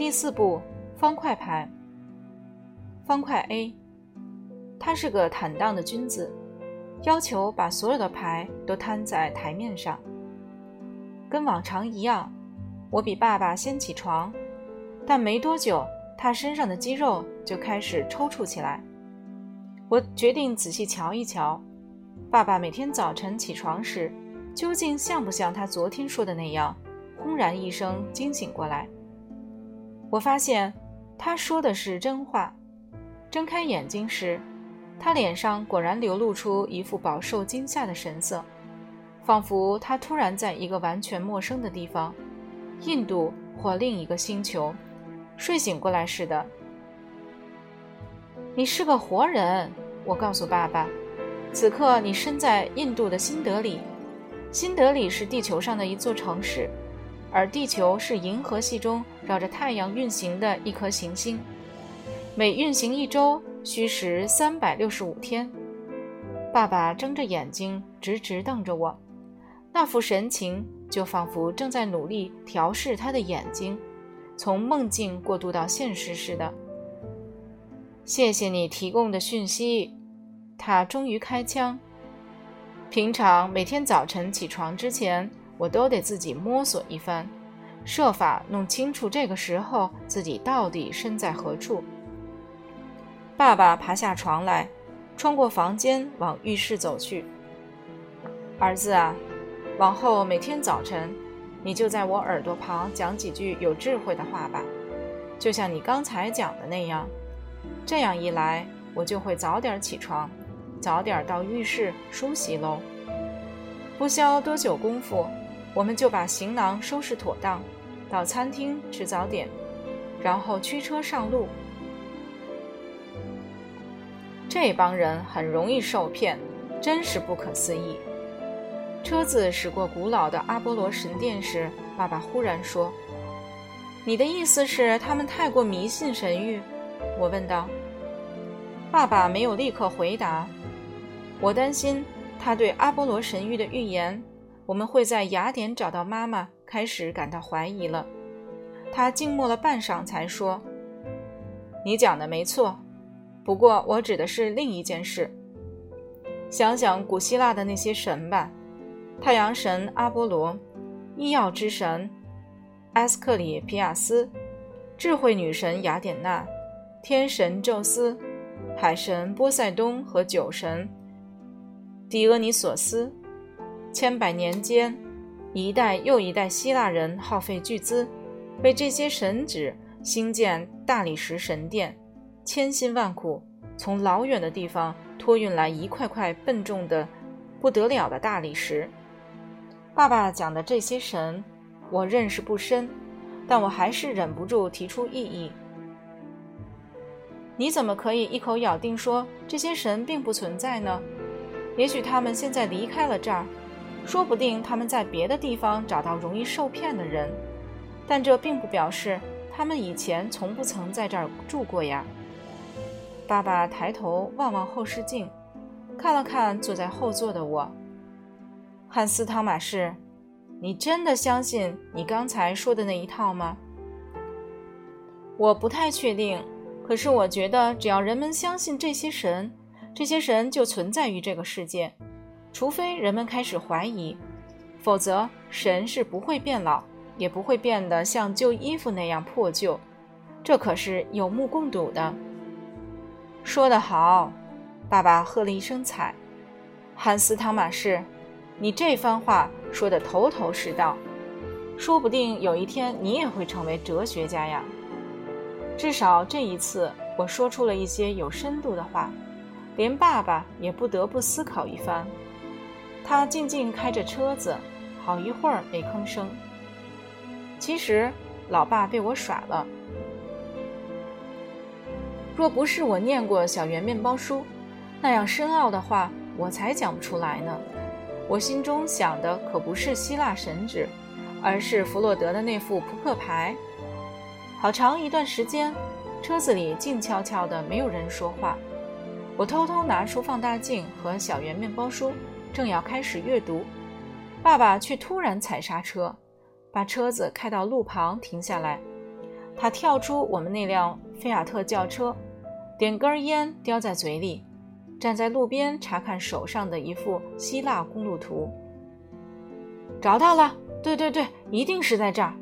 第四步，方块牌。方块 A，他是个坦荡的君子，要求把所有的牌都摊在台面上。跟往常一样，我比爸爸先起床，但没多久，他身上的肌肉就开始抽搐起来。我决定仔细瞧一瞧，爸爸每天早晨起床时，究竟像不像他昨天说的那样，轰然一声惊醒过来。我发现他说的是真话。睁开眼睛时，他脸上果然流露出一副饱受惊吓的神色，仿佛他突然在一个完全陌生的地方——印度或另一个星球——睡醒过来似的。你是个活人，我告诉爸爸。此刻你身在印度的新德里，新德里是地球上的一座城市，而地球是银河系中绕着太阳运行的一颗行星，每运行一周需时三百六十五天。爸爸睁着眼睛直直瞪着我，那副神情就仿佛正在努力调试他的眼睛，从梦境过渡到现实似的。谢谢你提供的讯息，他终于开枪。平常每天早晨起床之前，我都得自己摸索一番，设法弄清楚这个时候自己到底身在何处。爸爸爬下床来，穿过房间往浴室走去。儿子啊，往后每天早晨，你就在我耳朵旁讲几句有智慧的话吧，就像你刚才讲的那样。这样一来，我就会早点起床，早点到浴室梳洗喽。不消多久功夫，我们就把行囊收拾妥当，到餐厅吃早点，然后驱车上路。这帮人很容易受骗，真是不可思议。车子驶过古老的阿波罗神殿时，爸爸忽然说：“你的意思是他们太过迷信神谕？”我问道。爸爸没有立刻回答。我担心他对阿波罗神谕的预言，我们会在雅典找到妈妈，开始感到怀疑了。他静默了半晌，才说：“你讲的没错，不过我指的是另一件事。想想古希腊的那些神吧：太阳神阿波罗，医药之神埃斯克里皮亚斯，智慧女神雅典娜。”天神宙斯、海神波塞冬和酒神狄俄尼索斯，千百年间，一代又一代希腊人耗费巨资，为这些神祇兴建大理石神殿，千辛万苦从老远的地方托运来一块块笨重的不得了的大理石。爸爸讲的这些神，我认识不深，但我还是忍不住提出异议。你怎么可以一口咬定说这些神并不存在呢？也许他们现在离开了这儿，说不定他们在别的地方找到容易受骗的人，但这并不表示他们以前从不曾在这儿住过呀。爸爸抬头望望后视镜，看了看坐在后座的我。汉斯·汤马士，你真的相信你刚才说的那一套吗？我不太确定。可是我觉得，只要人们相信这些神，这些神就存在于这个世界，除非人们开始怀疑，否则神是不会变老，也不会变得像旧衣服那样破旧。这可是有目共睹的。说得好，爸爸喝了一声彩。汉斯·汤马士，你这番话说得头头是道，说不定有一天你也会成为哲学家呀。至少这一次，我说出了一些有深度的话，连爸爸也不得不思考一番。他静静开着车子，好一会儿没吭声。其实，老爸被我耍了。若不是我念过小圆面包书，那样深奥的话，我才讲不出来呢。我心中想的可不是希腊神旨，而是弗洛德的那副扑克牌。好长一段时间，车子里静悄悄的，没有人说话。我偷偷拿出放大镜和小圆面包书，正要开始阅读，爸爸却突然踩刹车，把车子开到路旁停下来。他跳出我们那辆菲亚特轿车，点根烟叼在嘴里，站在路边查看手上的一幅希腊公路图。找到了，对对对，一定是在这儿！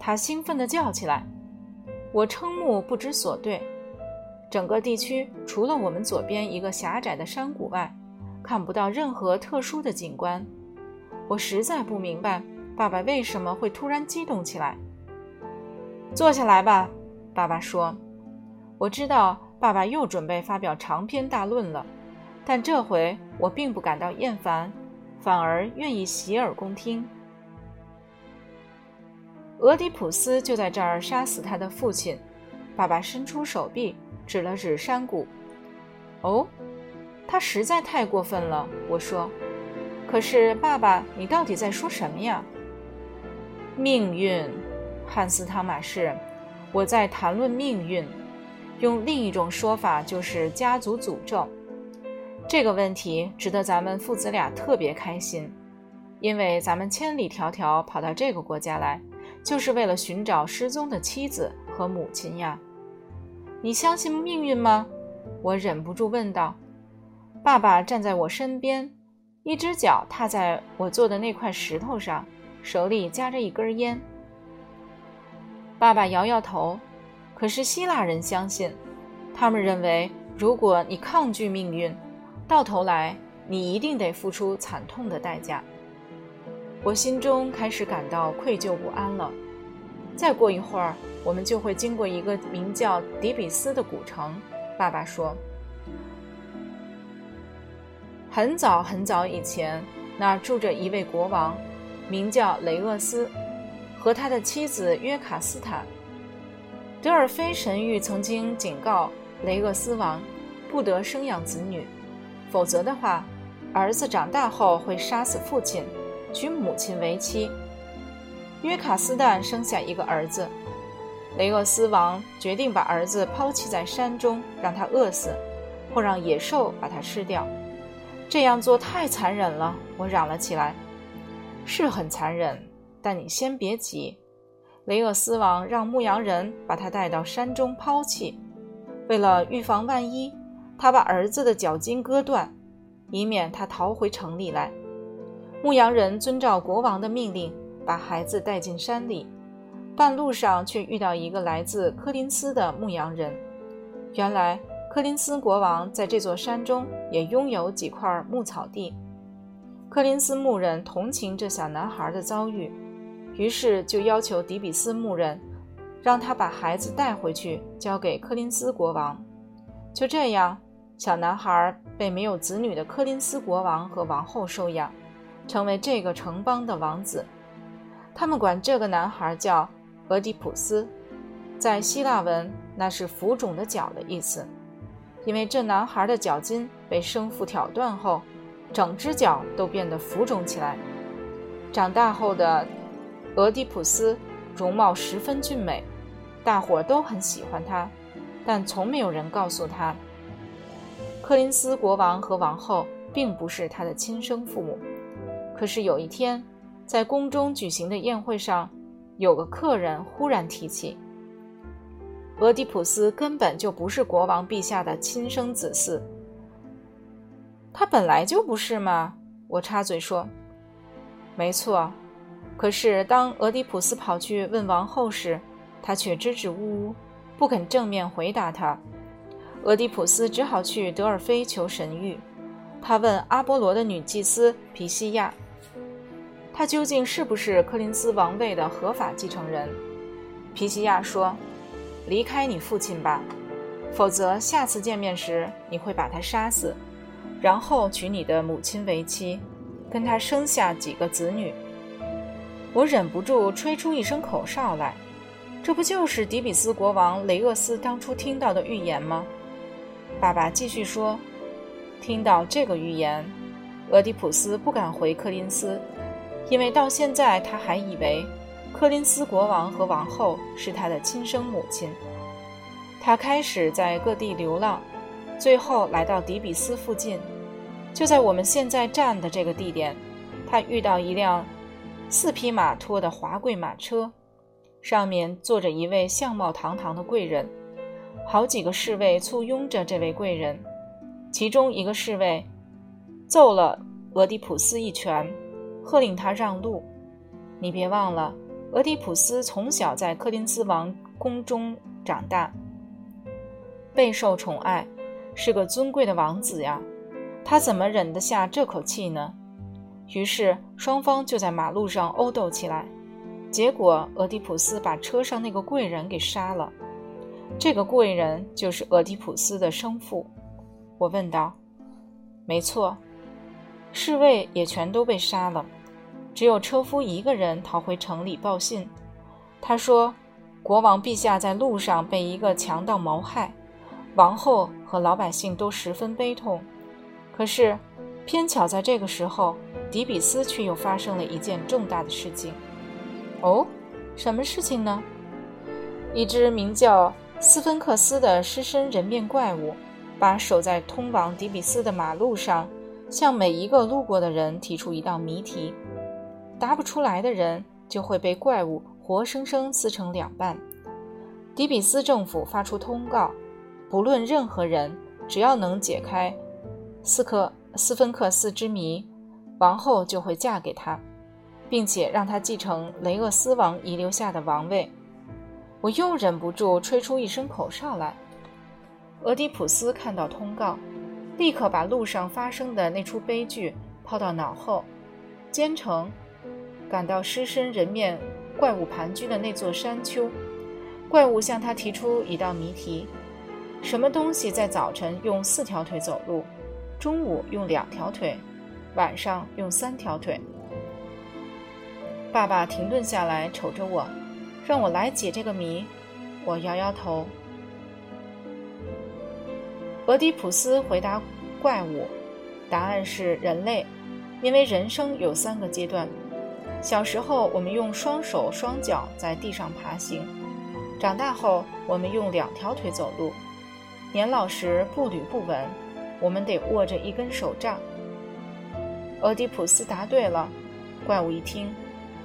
他兴奋地叫起来。我瞠目不知所对。整个地区除了我们左边一个狭窄的山谷外，看不到任何特殊的景观。我实在不明白爸爸为什么会突然激动起来。坐下来吧，爸爸说。我知道爸爸又准备发表长篇大论了，但这回我并不感到厌烦，反而愿意洗耳恭听。俄狄浦斯就在这儿杀死他的父亲。爸爸伸出手臂，指了指山谷。哦，他实在太过分了，我说。可是，爸爸，你到底在说什么呀？命运。汉斯·汤马士，我在谈论命运，用另一种说法就是家族诅咒。这个问题值得咱们父子俩特别开心，因为咱们千里迢迢跑到这个国家来，就是为了寻找失踪的妻子和母亲呀。你相信命运吗？我忍不住问道。爸爸站在我身边，一只脚踏在我坐的那块石头上，手里夹着一根烟。爸爸摇摇头，可是希腊人相信，他们认为，如果你抗拒命运，到头来你一定得付出惨痛的代价。我心中开始感到愧疚不安了。再过一会儿，我们就会经过一个名叫底比斯的古城。爸爸说，很早很早以前，那儿住着一位国王，名叫雷厄斯。和他的妻子约卡斯坦，德尔菲神谕曾经警告雷厄斯王，不得生养子女，否则的话，儿子长大后会杀死父亲，娶母亲为妻。约卡斯坦生下一个儿子，雷厄斯王决定把儿子抛弃在山中，让他饿死，或让野兽把他吃掉。这样做太残忍了，我嚷了起来。是很残忍。但你先别急，雷厄斯王让牧羊人把他带到山中抛弃。为了预防万一，他把儿子的脚筋割断，以免他逃回城里来。牧羊人遵照国王的命令，把孩子带进山里。半路上却遇到一个来自柯林斯的牧羊人。原来柯林斯国王在这座山中也拥有几块牧草地。柯林斯牧人同情这小男孩的遭遇。于是就要求迪比斯牧人，让他把孩子带回去，交给柯林斯国王。就这样，小男孩被没有子女的柯林斯国王和王后收养，成为这个城邦的王子。他们管这个男孩叫俄狄浦斯，在希腊文那是“浮肿的脚”的意思，因为这男孩的脚筋被生父挑断后，整只脚都变得浮肿起来。长大后的。俄狄浦斯容貌十分俊美，大伙都很喜欢他，但从没有人告诉他，柯林斯国王和王后并不是他的亲生父母。可是有一天，在宫中举行的宴会上，有个客人忽然提起，俄狄浦斯根本就不是国王陛下的亲生子嗣。他本来就不是嘛？我插嘴说：“没错。”可是，当俄狄浦斯跑去问王后时，她却支支吾吾，不肯正面回答他。俄狄浦斯只好去德尔菲求神谕。他问阿波罗的女祭司皮西亚：“他究竟是不是柯林斯王位的合法继承人？”皮西亚说：“离开你父亲吧，否则下次见面时你会把他杀死，然后娶你的母亲为妻，跟他生下几个子女。”我忍不住吹出一声口哨来，这不就是迪比斯国王雷厄斯当初听到的预言吗？爸爸继续说：“听到这个预言，俄狄浦斯不敢回柯林斯，因为到现在他还以为柯林斯国王和王后是他的亲生母亲。他开始在各地流浪，最后来到底比斯附近，就在我们现在站的这个地点，他遇到一辆。”四匹马拖的华贵马车，上面坐着一位相貌堂堂的贵人，好几个侍卫簇拥着这位贵人。其中一个侍卫揍了俄狄浦斯一拳，喝令他让路。你别忘了，俄狄浦斯从小在柯林斯王宫中长大，备受宠爱，是个尊贵的王子呀。他怎么忍得下这口气呢？于是双方就在马路上殴斗起来。结果俄狄浦斯把车上那个贵人给杀了。这个贵人就是俄狄浦斯的生父。我问道：“没错，侍卫也全都被杀了，只有车夫一个人逃回城里报信。他说，国王陛下在路上被一个强盗谋害，王后和老百姓都十分悲痛。可是，偏巧在这个时候，迪比斯却又发生了一件重大的事情。哦，什么事情呢？一只名叫斯芬克斯的狮身人面怪物。”把守在通往迪比斯的马路上，向每一个路过的人提出一道谜题，答不出来的人就会被怪物活生生撕成两半。迪比斯政府发出通告，不论任何人，只要能解开斯科斯芬克斯之谜，王后就会嫁给他，并且让他继承雷厄斯王遗留下的王位。我又忍不住吹出一声口哨来。俄狄浦斯看到通告，立刻把路上发生的那出悲剧抛到脑后，兼程赶到狮身人面怪物盘踞的那座山丘。怪物向他提出一道谜题：什么东西在早晨用四条腿走路，中午用两条腿，晚上用三条腿？爸爸停顿下来，瞅着我，让我来解这个谜。我摇摇头。俄狄浦斯回答怪物：“答案是人类，因为人生有三个阶段。小时候，我们用双手双脚在地上爬行；长大后，我们用两条腿走路；年老时步履不稳，我们得握着一根手杖。”俄狄浦斯答对了。怪物一听，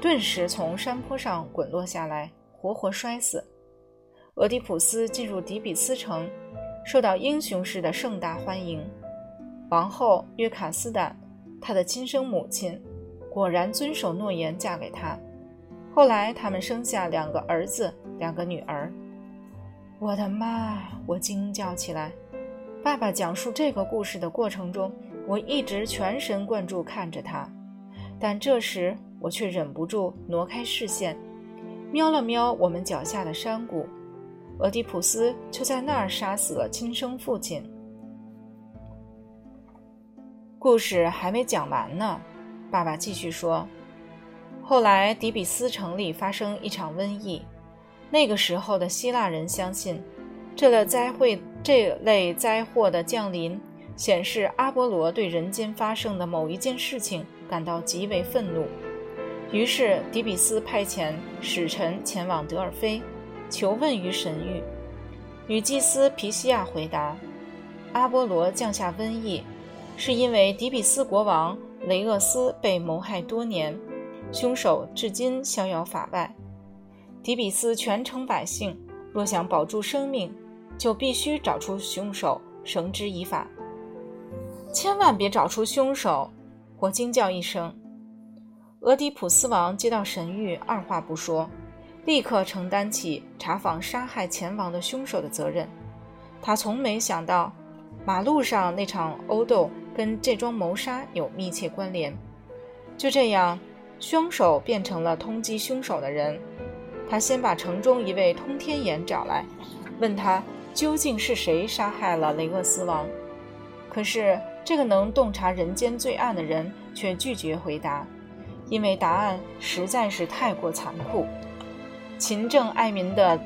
顿时从山坡上滚落下来，活活摔死。俄狄浦斯进入底比斯城。受到英雄式的盛大欢迎，王后约卡斯坦，他的亲生母亲，果然遵守诺言嫁给他。后来他们生下两个儿子，两个女儿。我的妈！我惊叫起来。爸爸讲述这个故事的过程中，我一直全神贯注看着他，但这时我却忍不住挪开视线，瞄了瞄我们脚下的山谷。俄狄浦斯就在那儿杀死了亲生父亲。故事还没讲完呢，爸爸继续说：“后来底比斯城里发生一场瘟疫，那个时候的希腊人相信，这类灾会这类灾祸的降临，显示阿波罗对人间发生的某一件事情感到极为愤怒。于是底比斯派遣使臣前往德尔菲。”求问于神谕，女祭司皮西亚回答：“阿波罗降下瘟疫，是因为底比斯国王雷厄斯被谋害多年，凶手至今逍遥法外。底比斯全城百姓若想保住生命，就必须找出凶手，绳之以法。千万别找出凶手！”我惊叫一声。俄狄浦斯王接到神谕，二话不说。立刻承担起查访杀害前王的凶手的责任。他从没想到，马路上那场殴斗跟这桩谋杀有密切关联。就这样，凶手变成了通缉凶手的人。他先把城中一位通天眼找来，问他究竟是谁杀害了雷厄斯王。可是，这个能洞察人间罪案的人却拒绝回答，因为答案实在是太过残酷。勤政爱民的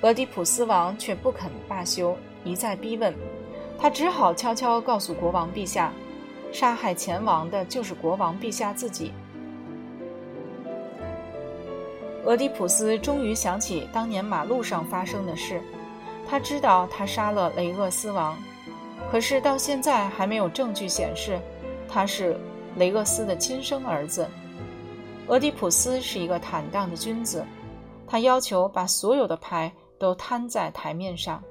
俄狄浦斯王却不肯罢休，一再逼问，他只好悄悄告诉国王陛下，杀害前王的就是国王陛下自己。俄狄浦斯终于想起当年马路上发生的事，他知道他杀了雷厄斯王，可是到现在还没有证据显示他是雷厄斯的亲生儿子。俄狄浦斯是一个坦荡的君子。他要求把所有的牌都摊在台面上。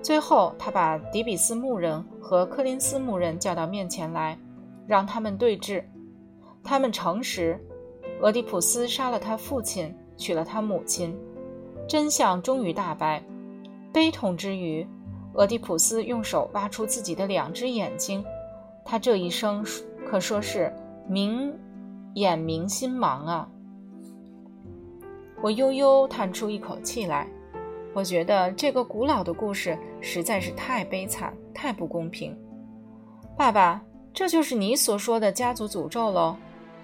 最后，他把迪比斯牧人和柯林斯牧人叫到面前来，让他们对峙。他们诚实，俄狄浦斯杀了他父亲，娶了他母亲，真相终于大白。悲痛之余，俄狄浦斯用手挖出自己的两只眼睛。他这一生可说是明眼明心盲啊！我悠悠叹出一口气来。我觉得这个古老的故事实在是太悲惨，太不公平。爸爸，这就是你所说的家族诅咒喽？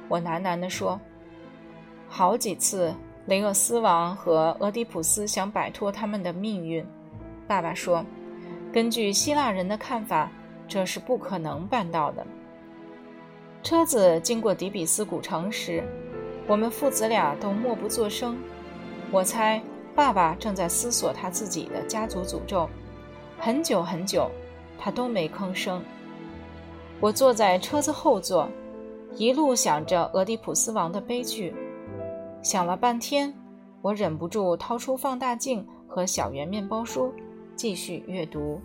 我喃喃地说。好几次，雷厄斯王和俄狄浦斯想摆脱他们的命运。爸爸说，根据希腊人的看法，这是不可能办到的。车子经过底比斯古城时，我们父子俩都默不作声。我猜。爸爸正在思索他自己的家族诅咒，很久很久，他都没吭声。我坐在车子后座，一路想着俄狄浦斯王的悲剧，想了半天，我忍不住掏出放大镜和小圆面包书，继续阅读。